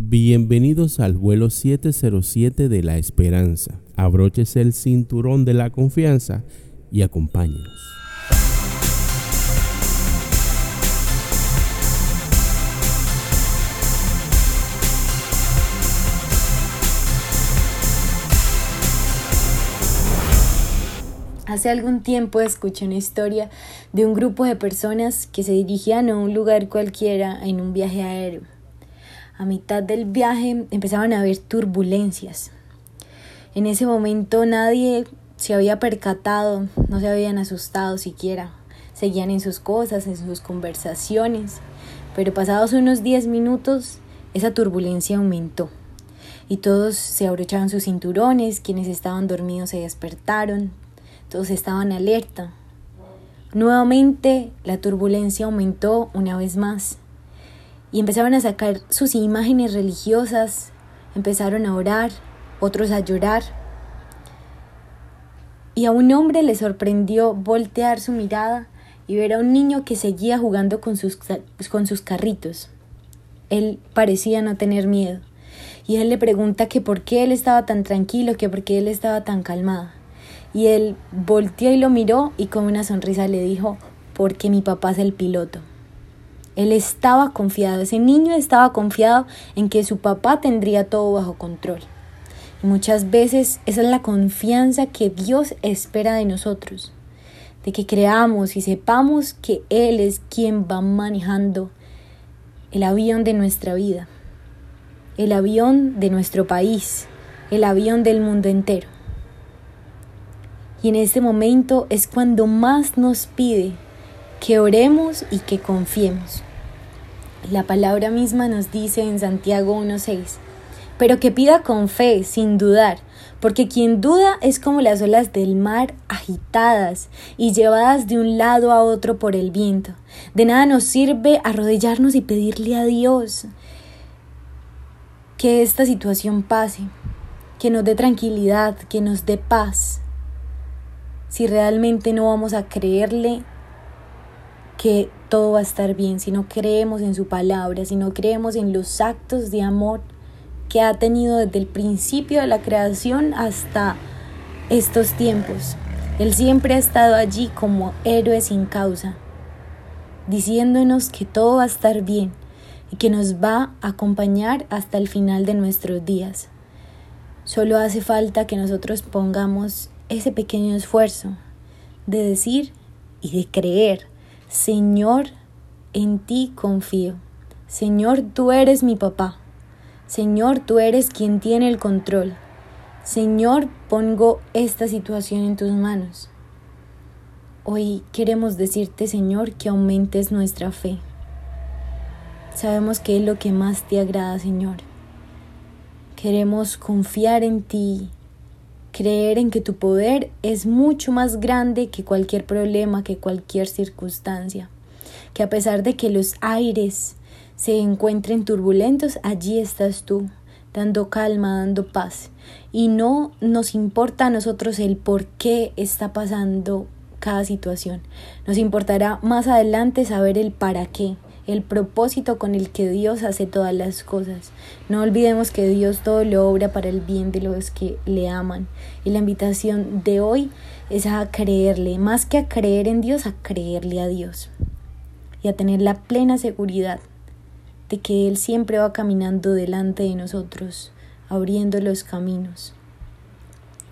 Bienvenidos al vuelo 707 de la esperanza. Abróchese el cinturón de la confianza y acompáñenos. Hace algún tiempo escuché una historia de un grupo de personas que se dirigían a un lugar cualquiera en un viaje aéreo. A mitad del viaje empezaban a haber turbulencias. En ese momento nadie se había percatado, no se habían asustado siquiera. Seguían en sus cosas, en sus conversaciones. Pero pasados unos 10 minutos, esa turbulencia aumentó. Y todos se abrochaban sus cinturones, quienes estaban dormidos se despertaron, todos estaban alerta. Nuevamente la turbulencia aumentó una vez más y empezaron a sacar sus imágenes religiosas, empezaron a orar, otros a llorar. Y a un hombre le sorprendió voltear su mirada y ver a un niño que seguía jugando con sus, con sus carritos. Él parecía no tener miedo. Y él le pregunta que por qué él estaba tan tranquilo, que por qué él estaba tan calmado. Y él volteó y lo miró y con una sonrisa le dijo, porque mi papá es el piloto. Él estaba confiado, ese niño estaba confiado en que su papá tendría todo bajo control. Y muchas veces esa es la confianza que Dios espera de nosotros, de que creamos y sepamos que Él es quien va manejando el avión de nuestra vida, el avión de nuestro país, el avión del mundo entero. Y en este momento es cuando más nos pide que oremos y que confiemos. La palabra misma nos dice en Santiago 1.6, pero que pida con fe, sin dudar, porque quien duda es como las olas del mar agitadas y llevadas de un lado a otro por el viento. De nada nos sirve arrodillarnos y pedirle a Dios que esta situación pase, que nos dé tranquilidad, que nos dé paz si realmente no vamos a creerle que todo va a estar bien, si no creemos en su palabra, si no creemos en los actos de amor que ha tenido desde el principio de la creación hasta estos tiempos. Él siempre ha estado allí como héroe sin causa, diciéndonos que todo va a estar bien y que nos va a acompañar hasta el final de nuestros días. Solo hace falta que nosotros pongamos ese pequeño esfuerzo de decir y de creer, Señor, en ti confío. Señor, tú eres mi papá. Señor, tú eres quien tiene el control. Señor, pongo esta situación en tus manos. Hoy queremos decirte, Señor, que aumentes nuestra fe. Sabemos que es lo que más te agrada, Señor. Queremos confiar en ti, creer en que tu poder es mucho más grande que cualquier problema, que cualquier circunstancia, que a pesar de que los aires se encuentren turbulentos, allí estás tú, dando calma, dando paz. Y no nos importa a nosotros el por qué está pasando cada situación. Nos importará más adelante saber el para qué el propósito con el que Dios hace todas las cosas. No olvidemos que Dios todo lo obra para el bien de los que le aman. Y la invitación de hoy es a creerle, más que a creer en Dios, a creerle a Dios. Y a tener la plena seguridad de que Él siempre va caminando delante de nosotros, abriendo los caminos.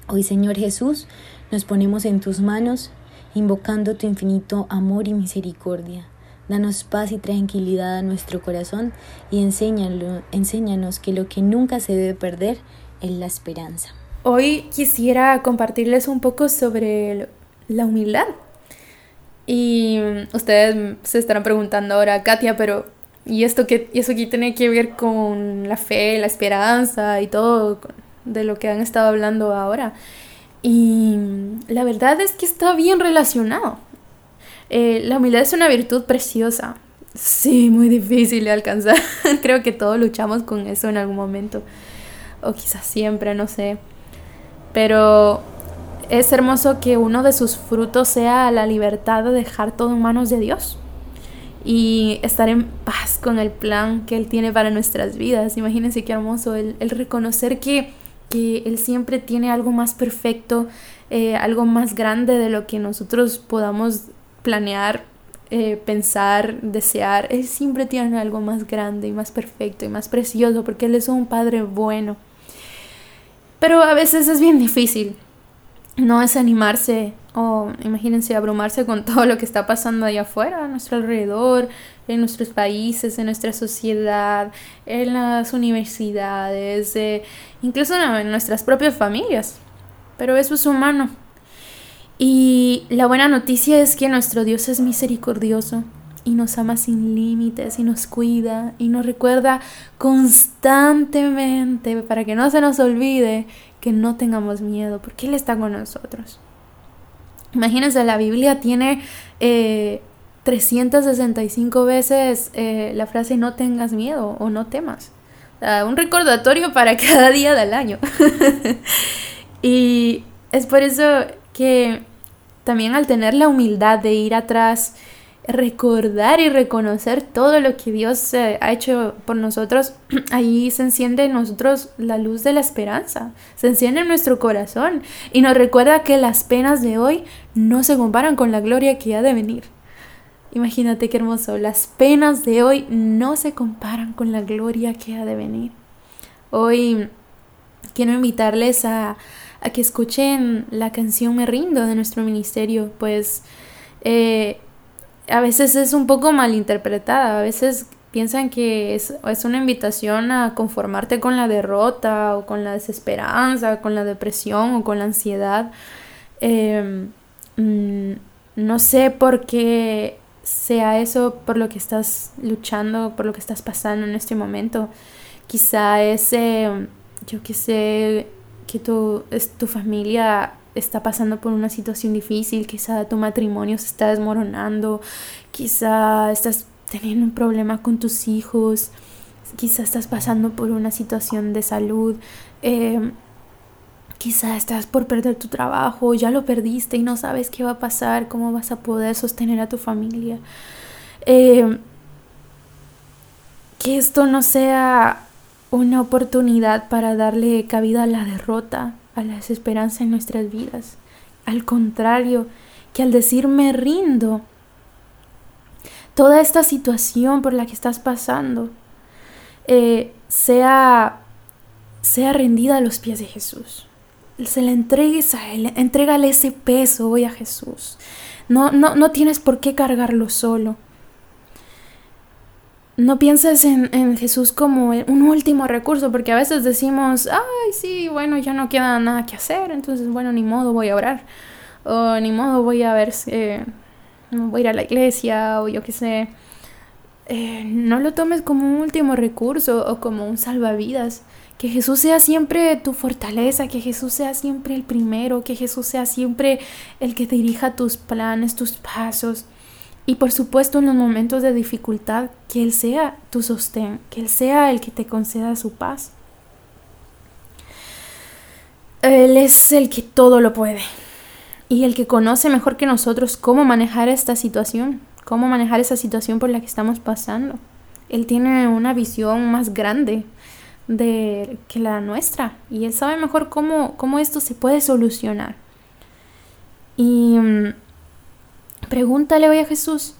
Hoy, Señor Jesús, nos ponemos en tus manos, invocando tu infinito amor y misericordia. Danos paz y tranquilidad a nuestro corazón y enséñanos que lo que nunca se debe perder es la esperanza. Hoy quisiera compartirles un poco sobre la humildad. Y ustedes se estarán preguntando ahora, Katia, pero ¿y esto qué, y eso qué tiene que ver con la fe, la esperanza y todo de lo que han estado hablando ahora? Y la verdad es que está bien relacionado. Eh, la humildad es una virtud preciosa. Sí, muy difícil de alcanzar. Creo que todos luchamos con eso en algún momento. O quizás siempre, no sé. Pero es hermoso que uno de sus frutos sea la libertad de dejar todo en manos de Dios. y estar en paz con el plan que Él tiene para nuestras vidas. Imagínense qué hermoso el, reconocer que, que, Él siempre tiene algo más perfecto, eh, algo más grande de lo que nosotros podamos planear, eh, pensar, desear. Él siempre tiene algo más grande y más perfecto y más precioso porque Él es un Padre bueno. Pero a veces es bien difícil no desanimarse o imagínense abrumarse con todo lo que está pasando allá afuera, a nuestro alrededor, en nuestros países, en nuestra sociedad, en las universidades, eh, incluso en nuestras propias familias. Pero eso es humano. Y la buena noticia es que nuestro Dios es misericordioso y nos ama sin límites y nos cuida y nos recuerda constantemente para que no se nos olvide que no tengamos miedo porque Él está con nosotros. Imagínense, la Biblia tiene 365 eh, veces eh, la frase no tengas miedo o no temas. un recordatorio para cada día del año. y es por eso que también al tener la humildad de ir atrás, recordar y reconocer todo lo que Dios eh, ha hecho por nosotros, ahí se enciende en nosotros la luz de la esperanza, se enciende en nuestro corazón y nos recuerda que las penas de hoy no se comparan con la gloria que ha de venir. Imagínate qué hermoso, las penas de hoy no se comparan con la gloria que ha de venir. Hoy quiero invitarles a, a que escuchen la canción Me Rindo de nuestro ministerio, pues eh, a veces es un poco malinterpretada, a veces piensan que es, una invitación a conformarte con la derrota o con la desesperanza, con la depresión o con la ansiedad. Em, mm, no sé por qué sea eso por lo que estás luchando, por lo que estás pasando en este momento. Quizá es, yo que sé, que tu, es, tu familia está pasando por una situación difícil, quizá tu matrimonio se está desmoronando, quizá estás teniendo un problema con tus hijos, quizá estás pasando por una situación de salud, em, quizá estás por perder tu trabajo, ya lo perdiste y no sabes qué va a pasar, cómo vas a poder sostener a tu familia. Em, que esto no sea una oportunidad para darle cabida a la derrota, a la desesperanza en nuestras vidas. Al contrario, que al decir me rindo, toda esta situación por la que estás pasando eh, sea, sea rendida a los pies de Jesús. Se la entregues a Él, entrégale ese peso hoy a Jesús. No, no, no tienes por qué cargarlo solo. No pienses en, en, Jesús como un último recurso, porque a veces decimos, ay, sí, bueno, ya no queda nada que hacer, entonces, bueno, ni modo voy a orar, o ni modo voy a ver, eh, voy a ir a la iglesia, o yo qué sé. Eh, no lo tomes como un último recurso o como un salvavidas. Que Jesús sea siempre tu fortaleza, que Jesús sea siempre el primero, que Jesús sea siempre el que dirija tus planes, tus pasos. Y por supuesto en los momentos de dificultad, que Él sea tu sostén, que Él sea el que te conceda su paz. Él es el que todo lo puede y el que conoce mejor que nosotros cómo manejar esta situación, cómo manejar esa situación por la que estamos pasando. Él tiene una visión más grande de que la nuestra y él sabe mejor cómo, cómo esto se puede solucionar. Y mm, Pregúntale hoy a Jesús,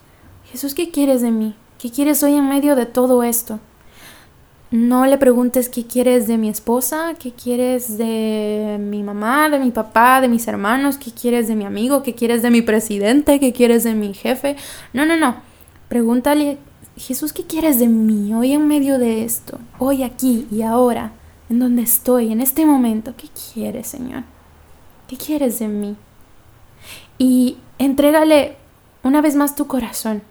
Jesús, ¿qué quieres de mí? ¿Qué quieres hoy en medio de todo esto? No le preguntes qué quieres de mi esposa, qué quieres de mi mamá, de mi papá, de mis hermanos, qué quieres de mi amigo, qué quieres de mi presidente, qué quieres de mi jefe. No, no, no. Pregúntale, Jesús, ¿qué quieres de mí hoy en medio de esto? Hoy aquí y ahora, en donde estoy, en este momento. ¿Qué quieres, Señor? ¿Qué quieres de mí? Y Entrégale una vez más tu corazón.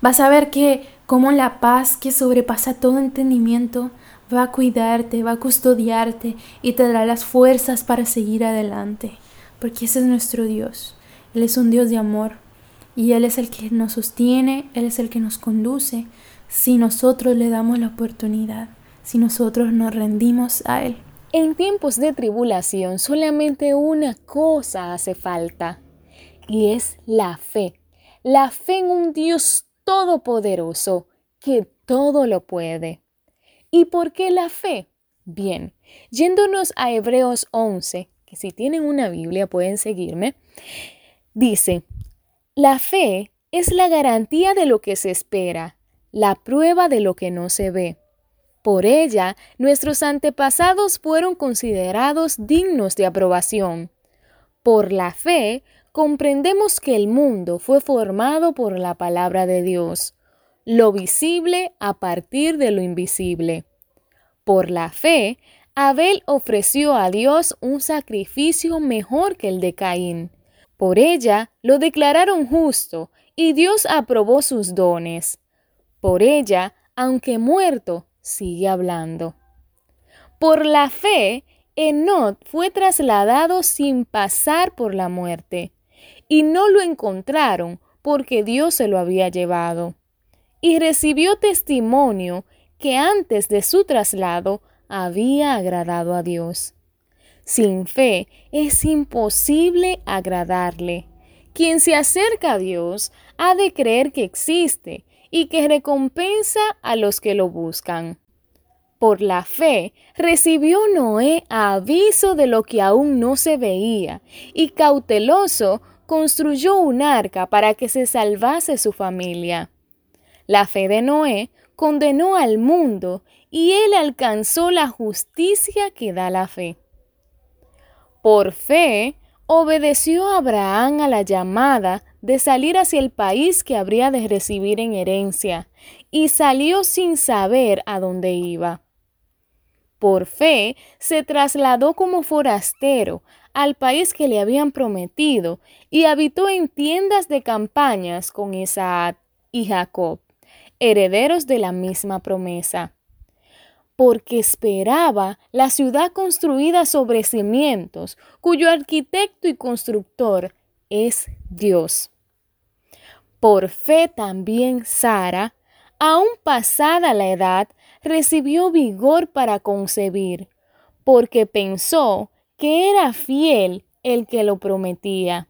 Vas a ver que como la paz que sobrepasa todo entendimiento va a cuidarte, va a custodiarte y te dará las fuerzas para seguir adelante. Porque ese es nuestro Dios. Él es un Dios de amor. Y Él es el que nos sostiene, Él es el que nos conduce, si nosotros le damos la oportunidad, si nosotros nos rendimos a Él. En tiempos de tribulación solamente una cosa hace falta y es la fe. la fe en un Dios todopoderoso que todo lo puede. ¿Y por qué la fe? Bien, yéndonos a Hebreos 11, que si tienen una Biblia pueden seguirme, dice, la fe es la garantía de lo que se espera, la prueba de lo que no se ve. Por ella, nuestros antepasados fueron considerados dignos de aprobación. Por la fe, comprendemos que el mundo fue formado por la palabra de Dios, lo visible a partir de lo invisible. Por la fe, Abel ofreció a Dios un sacrificio mejor que el de Caín. Por ella lo declararon justo y Dios aprobó sus dones. Por ella, aunque muerto, sigue hablando. Por la fe, Enot fue trasladado sin pasar por la muerte y no lo encontraron porque Dios se lo había llevado. Y recibió testimonio que antes de su traslado había agradado a Dios. Sin fe es imposible agradarle. Quien se acerca a Dios ha de creer que existe y que recompensa a los que lo buscan. Por la fe recibió Noé aviso de lo que aún no se veía y cauteloso construyó un arca para que se salvase su familia. La fe de Noé condenó al mundo y él alcanzó la justicia que da la fe. Por fe, obedeció Abraham a la llamada de salir hacia el país que habría de recibir en herencia, y salió sin saber a dónde iba. Por fe, se trasladó como forastero al país que le habían prometido y habitó en tiendas de campañas con Isaac y Jacob, herederos de la misma promesa. Porque esperaba la ciudad construida sobre cimientos, cuyo arquitecto y constructor es Dios. Por fe también Sara, aun pasada la edad, recibió vigor para concebir, porque pensó que era fiel el que lo prometía.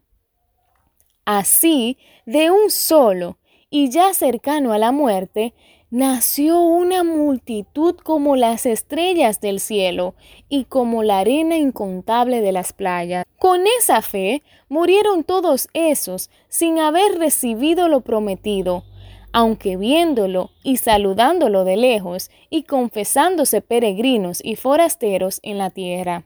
Así, de un solo, y ya cercano a la muerte, nació una multitud como las estrellas del cielo y como la arena incontable de las playas. Con esa fe murieron todos esos sin haber recibido lo prometido, aunque viéndolo y saludándolo de lejos y confesándose peregrinos y forasteros en la tierra.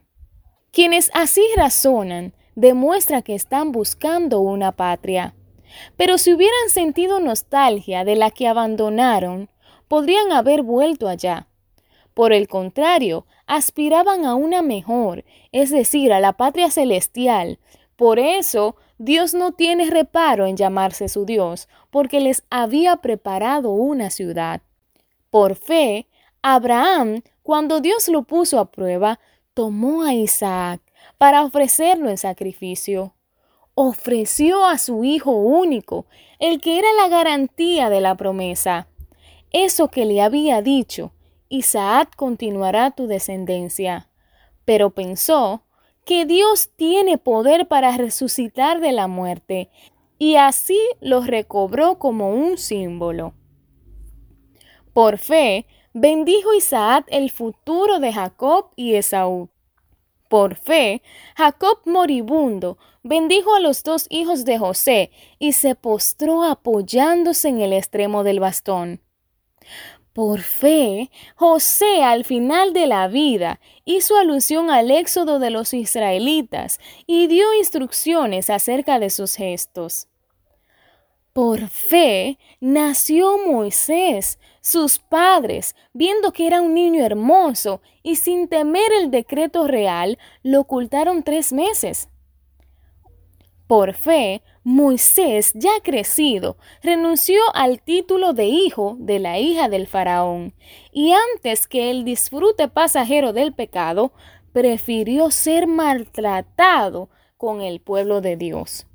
Quienes así razonan demuestra que están buscando una patria. Pero si hubieran sentido nostalgia de la que abandonaron, podrían haber vuelto allá. Por el contrario, aspiraban a una mejor, es decir, a la patria celestial. Por eso, Dios no tiene reparo en llamarse su Dios, porque les había preparado una ciudad. Por fe, Abraham, cuando Dios lo puso a prueba, tomó a Isaac para ofrecerlo en sacrificio. Ofreció a su hijo único, el que era la garantía de la promesa. Eso que le había dicho, Isaac continuará tu descendencia. Pero pensó que Dios tiene poder para resucitar de la muerte, y así lo recobró como un símbolo. Por fe, bendijo Isaac el futuro de Jacob y Esaú. Por fe, Jacob moribundo bendijo a los dos hijos de José y se postró apoyándose en el extremo del bastón. Por fe, José al final de la vida hizo alusión al éxodo de los israelitas y dio instrucciones acerca de sus gestos. Por fe nació Moisés, sus padres, viendo que era un niño hermoso y sin temer el decreto real, lo ocultaron tres meses. Por fe, Moisés, ya crecido, renunció al título de hijo de la hija del faraón, y antes que el disfrute pasajero del pecado, prefirió ser maltratado con el pueblo de Dios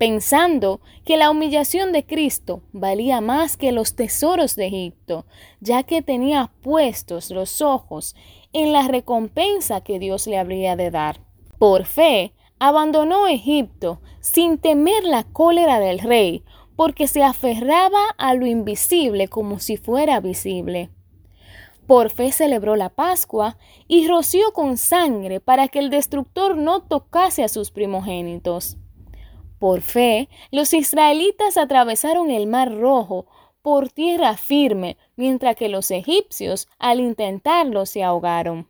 pensando que la humillación de Cristo valía más que los tesoros de Egipto, ya que tenía puestos los ojos en la recompensa que Dios le habría de dar. Por fe, abandonó Egipto sin temer la cólera del rey, porque se aferraba a lo invisible como si fuera visible. Por fe celebró la Pascua y roció con sangre para que el destructor no tocase a sus primogénitos. Por fe, los israelitas atravesaron el mar rojo por tierra firme, mientras que los egipcios, al intentarlo, se ahogaron.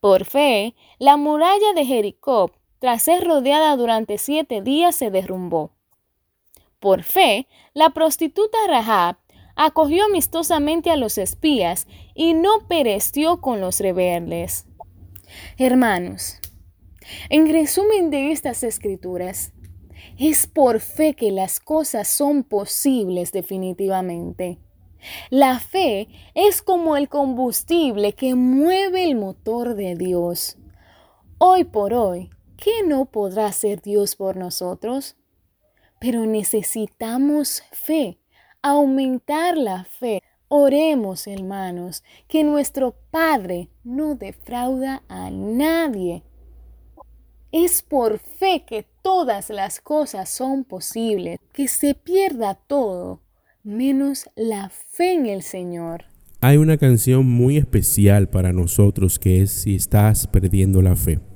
Por fe, la muralla de Jericó, tras ser rodeada durante siete días, se derrumbó. Por fe, la prostituta Rahab acogió amistosamente a los espías y no pereció con los rebeldes. Hermanos, en resumen de estas escrituras, es por fe que las cosas son posibles definitivamente. La fe es como el combustible que mueve el motor de Dios. Hoy por hoy, ¿qué no podrá hacer Dios por nosotros? Pero necesitamos fe, aumentar la fe. Oremos, hermanos, que nuestro Padre no defrauda a nadie. Es por fe que todas las cosas son posibles, que se pierda todo menos la fe en el Señor. Hay una canción muy especial para nosotros que es Si estás perdiendo la fe.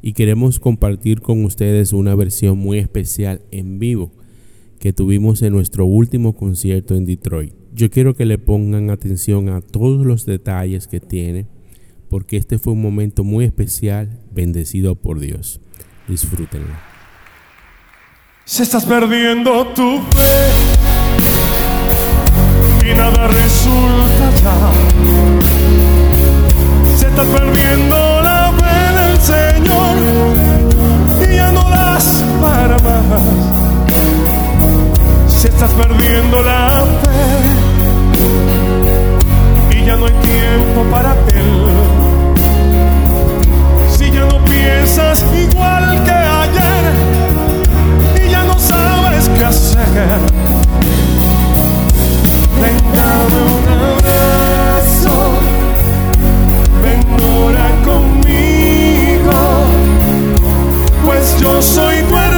Y queremos compartir con ustedes una versión muy especial en vivo que tuvimos en nuestro último concierto en Detroit. Yo quiero que le pongan atención a todos los detalles que tiene, porque este fue un momento muy especial, bendecido por Dios. Disfrútenlo. Si estás perdiendo tu fe y nada resulta. Se está perdiendo Y ya no das para más. Si estás perdiendo la fe y ya no hay tiempo para él. Si ya no piensas igual que ayer y ya no sabes qué hacer Ven, dame un abrazo, ven, ora conmigo, yo soy tu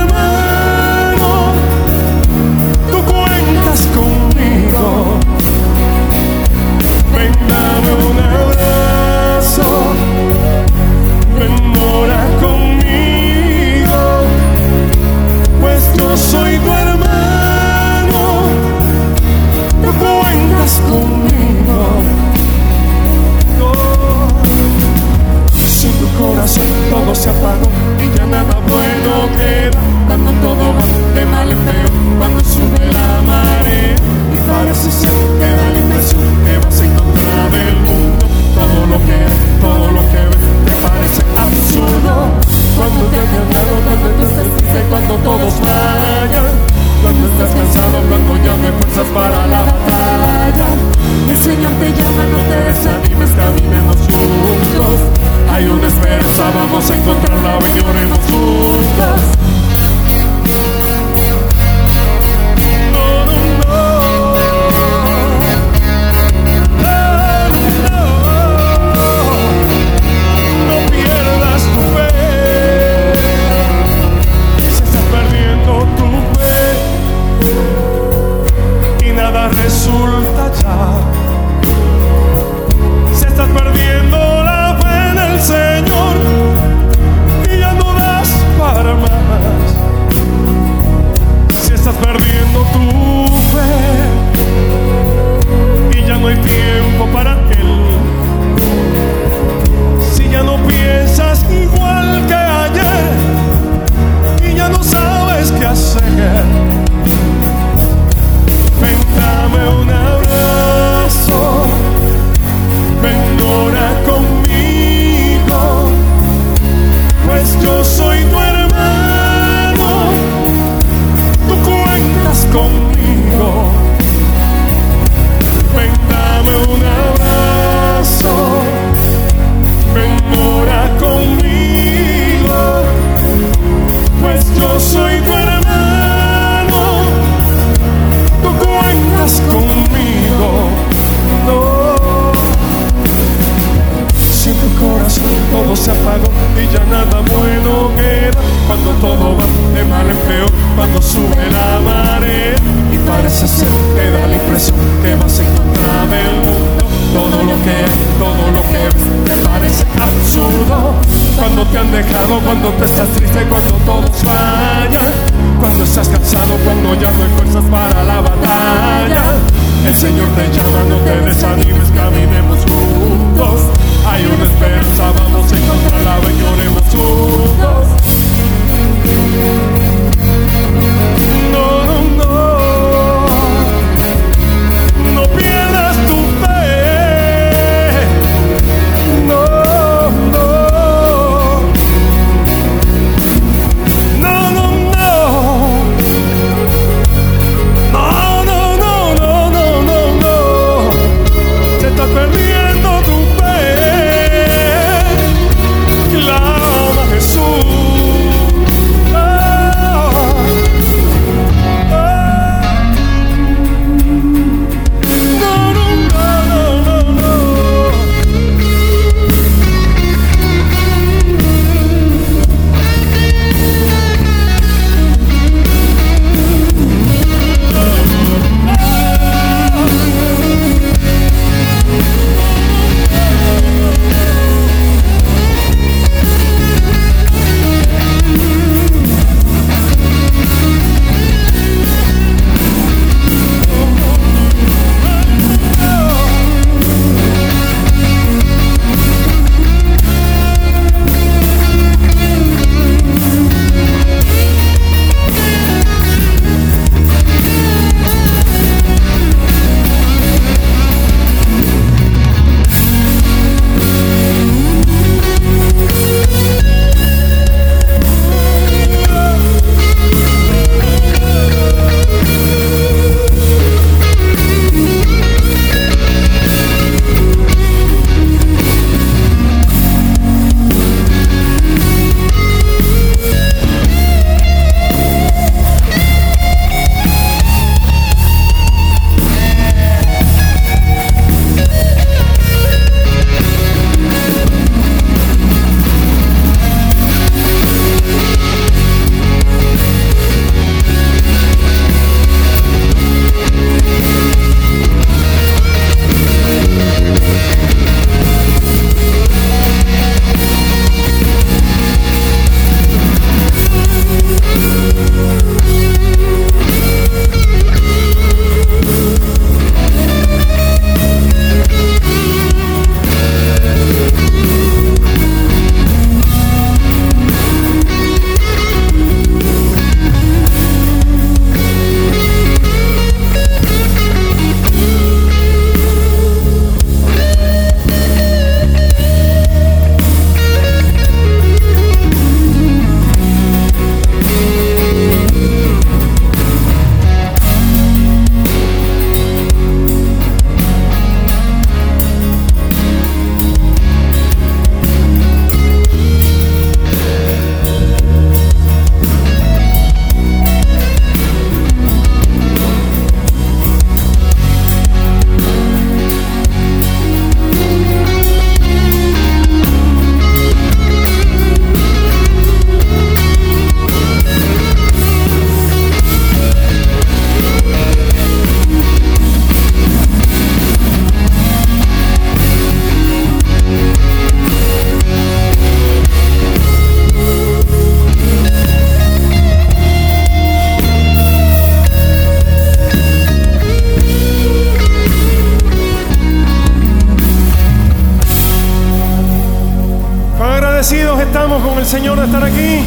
estamos con el Señor de estar aquí.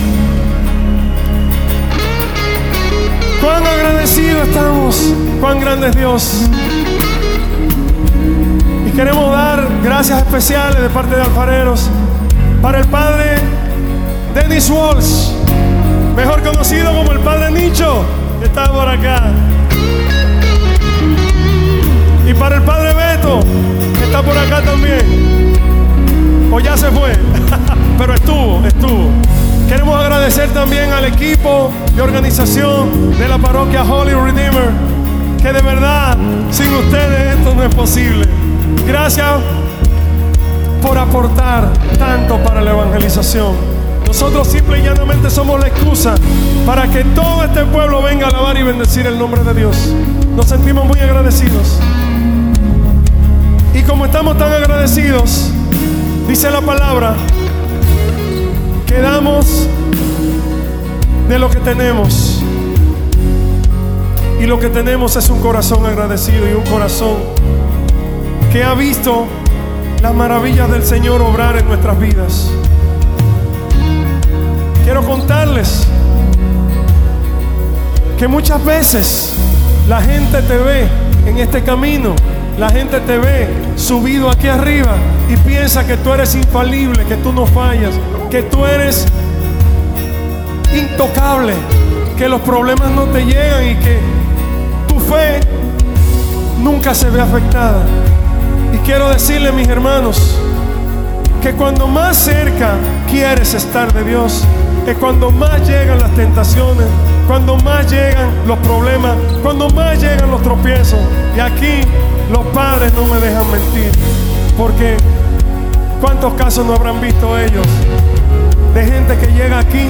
Cuán agradecidos estamos. Cuán grande es Dios. Y queremos dar gracias especiales de parte de alfareros para el padre Dennis Walsh, mejor conocido como el padre Nicho, que está por acá. Y para el padre Beto, que está por acá también. O ya se fue, pero estuvo, estuvo. Queremos agradecer también al equipo de organización de la parroquia Holy Redeemer, que de verdad, sin ustedes esto no es posible. Gracias por aportar tanto para la evangelización. Nosotros simple y llanamente somos la excusa para que todo este pueblo venga a alabar y bendecir el nombre de Dios. Nos sentimos muy agradecidos. Y como estamos tan agradecidos, dice la palabra, que damos de lo que tenemos. Y lo que tenemos es un corazón agradecido y un corazón que ha visto las maravillas del Señor obrar en nuestras vidas. Quiero contarles que muchas veces la gente te ve en este camino, la gente te ve subido aquí arriba y piensa que tú eres infalible, que tú no fallas, que tú eres intocable, que los problemas no te llegan y que tu fe nunca se ve afectada. Y quiero decirle, mis hermanos, que cuando más cerca quieres estar de Dios, es cuando más llegan las tentaciones, cuando más llegan los problemas, cuando más llegan los tropiezos. Y aquí los padres no me dejan mentir, porque ¿cuántos casos no habrán visto ellos de gente que llega aquí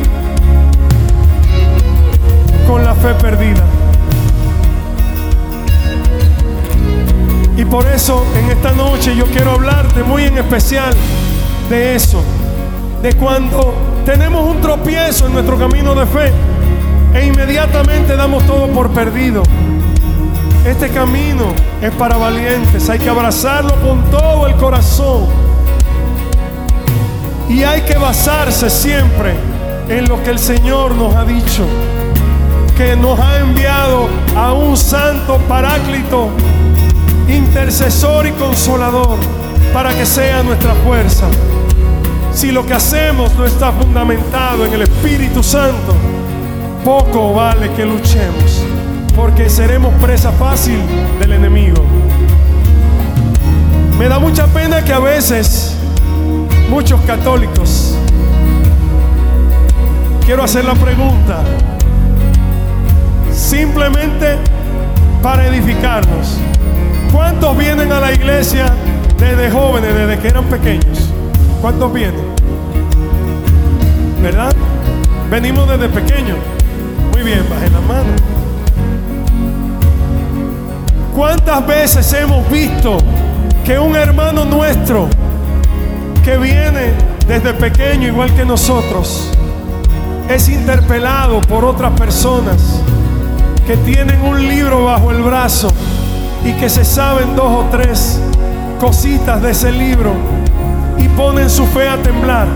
con la fe perdida? Y por eso en esta noche yo quiero hablarte muy en especial de eso, de cuando tenemos un tropiezo en nuestro camino de fe e inmediatamente damos todo por perdido. Este camino es para valientes, hay que abrazarlo con todo el corazón. Y hay que basarse siempre en lo que el Señor nos ha dicho, que nos ha enviado a un santo paráclito, intercesor y consolador, para que sea nuestra fuerza. Si lo que hacemos no está fundamentado en el Espíritu Santo, poco vale que luchemos, porque seremos presa fácil del enemigo. Me da mucha pena que a veces muchos católicos, quiero hacer la pregunta, simplemente para edificarnos, ¿cuántos vienen a la iglesia desde jóvenes, desde que eran pequeños? ¿Cuántos vienen? ¿Verdad? Venimos desde pequeños. Bien, bajen la mano. ¿Cuántas veces hemos visto que un hermano nuestro que viene desde pequeño igual que nosotros es interpelado por otras personas que tienen un libro bajo el brazo y que se saben dos o tres cositas de ese libro y ponen su fe a temblar?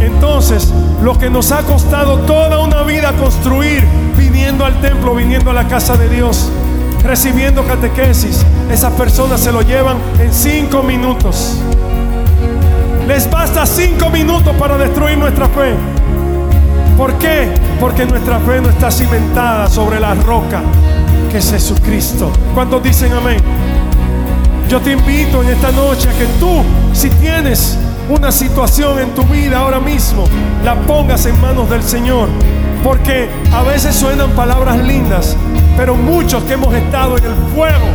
Entonces, lo que nos ha costado toda una vida construir, viniendo al templo, viniendo a la casa de Dios, recibiendo catequesis, esas personas se lo llevan en cinco minutos. Les basta cinco minutos para destruir nuestra fe. ¿Por qué? Porque nuestra fe no está cimentada sobre la roca que es Jesucristo. ¿Cuántos dicen amén? Yo te invito en esta noche a que tú, si tienes una situación en tu vida ahora mismo, la pongas en manos del Señor. Porque a veces suenan palabras lindas, pero muchos que hemos estado en el fuego,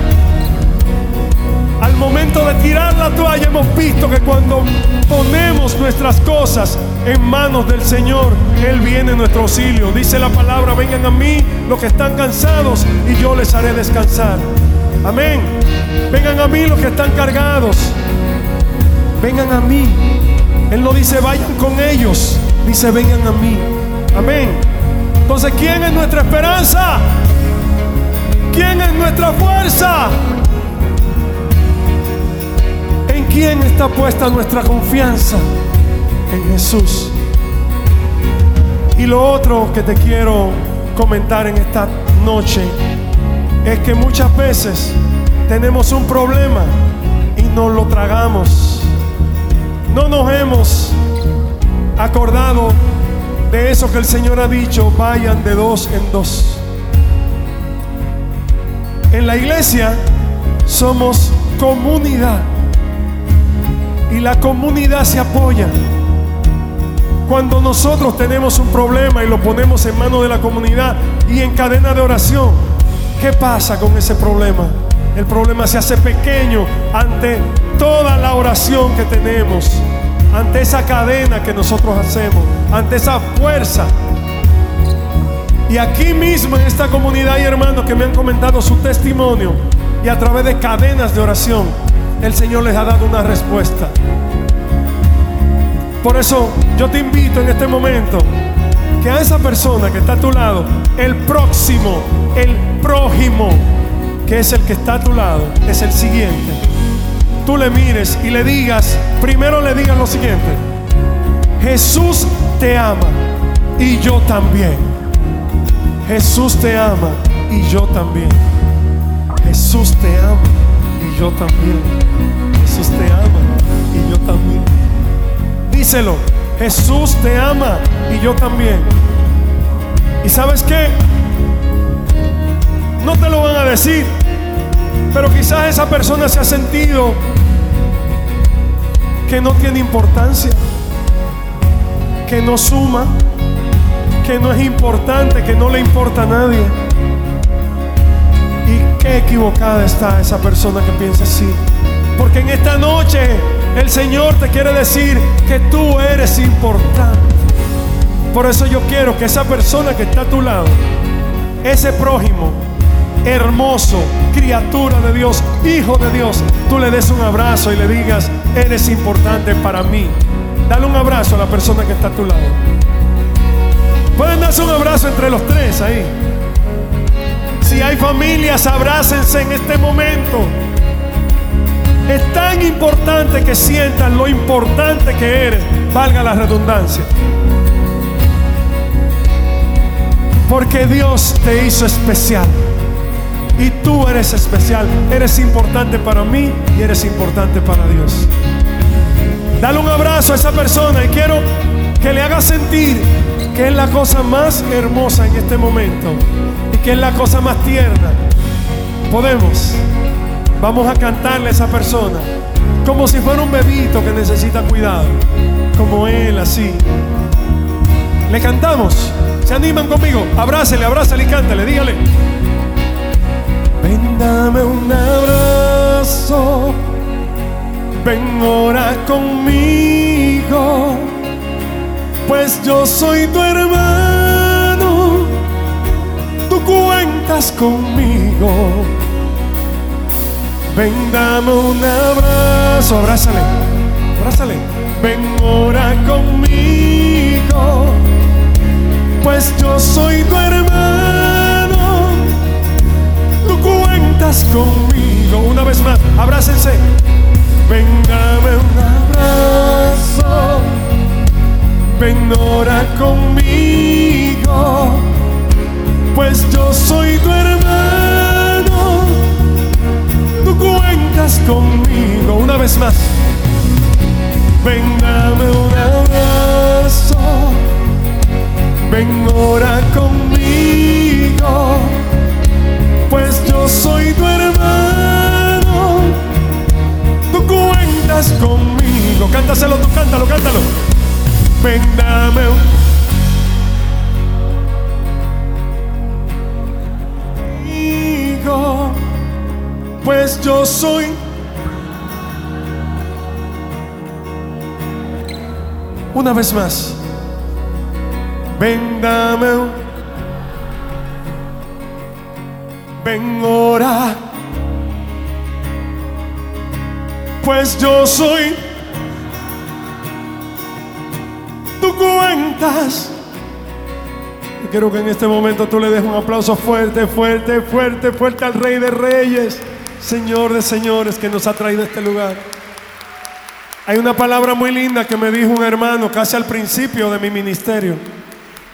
al momento de tirar la toalla hemos visto que cuando ponemos nuestras cosas en manos del Señor, Él viene en nuestro auxilio. Dice la palabra, vengan a mí los que están cansados y yo les haré descansar. Amén. Vengan a mí los que están cargados vengan a mí. Él no dice vayan con ellos, dice vengan a mí. Amén. Entonces, ¿quién es nuestra esperanza? ¿Quién es nuestra fuerza? ¿En quién está puesta nuestra confianza? En Jesús. Y lo otro que te quiero comentar en esta noche es que muchas veces tenemos un problema y nos lo tragamos no nos hemos acordado de eso que el Señor ha dicho, vayan de dos en dos. En la iglesia somos comunidad y la comunidad se apoya. Cuando nosotros tenemos un problema y lo ponemos en manos de la comunidad y en cadena de oración, ¿qué pasa con ese problema? El problema se hace pequeño ante toda la oración que tenemos, ante esa cadena que nosotros hacemos, ante esa fuerza. Y aquí mismo en esta comunidad hay hermanos que me han comentado su testimonio y a través de cadenas de oración el Señor les ha dado una respuesta. Por eso yo te invito en este momento que a esa persona que está a tu lado, el próximo, el prójimo, que es el que está a tu lado, es el siguiente. Tú le mires y le digas, primero le digas lo siguiente, Jesús te ama y yo también. Jesús te ama y yo también. Jesús te ama y yo también. Jesús te ama y yo también. Díselo, Jesús te ama y yo también. ¿Y sabes qué? No te lo van a decir, pero quizás esa persona se ha sentido que no tiene importancia, que no suma, que no es importante, que no le importa a nadie. Y qué equivocada está esa persona que piensa así. Porque en esta noche el Señor te quiere decir que tú eres importante. Por eso yo quiero que esa persona que está a tu lado, ese prójimo, hermoso, criatura de Dios, hijo de Dios, tú le des un abrazo y le digas, eres importante para mí. Dale un abrazo a la persona que está a tu lado. Pueden darse un abrazo entre los tres ahí. Si hay familias, abrácense en este momento. Es tan importante que sientan lo importante que eres, valga la redundancia. Porque Dios te hizo especial. Y tú eres especial. Eres importante para mí y eres importante para Dios. Dale un abrazo a esa persona y quiero que le haga sentir que es la cosa más hermosa en este momento y que es la cosa más tierna. Podemos. Vamos a cantarle a esa persona como si fuera un bebito que necesita cuidado, como él así. Le cantamos. ¿Se animan conmigo? Abrácele, abrázale y cántale, dígale. Dame un abrazo. Ven, ora conmigo. Pues yo soy tu hermano. Tú cuentas conmigo. Ven, dame un abrazo. Abrázale, abrázale. Ven, ora conmigo. Pues yo soy tu hermano. Conmigo. Una vez más, abrácense. Ven, dame un abrazo. Ven, ora conmigo. Pues yo soy tu hermano. Tú cuentas conmigo. Una vez más. Ven, dame un abrazo. Ven, ora conmigo. Pues yo soy tu conmigo. Cántaselo tú, cántalo, cántalo. Ven, dame un. Pues yo soy. Una vez más. Ven, dame un- Ven, ora. Pues yo soy. Tú cuentas. Quiero que en este momento tú le des un aplauso fuerte, fuerte, fuerte, fuerte al Rey de Reyes, Señor de Señores, que nos ha traído a este lugar. Hay una palabra muy linda que me dijo un hermano casi al principio de mi ministerio.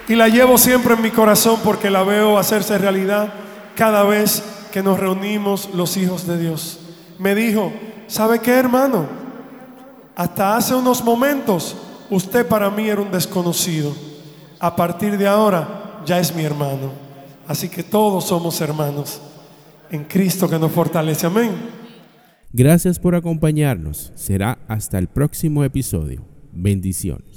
Y la llevo siempre en mi corazón porque la veo hacerse realidad cada vez que nos reunimos los hijos de Dios. Me dijo, ¿sabe qué hermano? Hasta hace unos momentos usted para mí era un desconocido. A partir de ahora ya es mi hermano. Así que todos somos hermanos en Cristo que nos fortalece. Amén. Gracias por acompañarnos. Será hasta el próximo episodio. Bendiciones.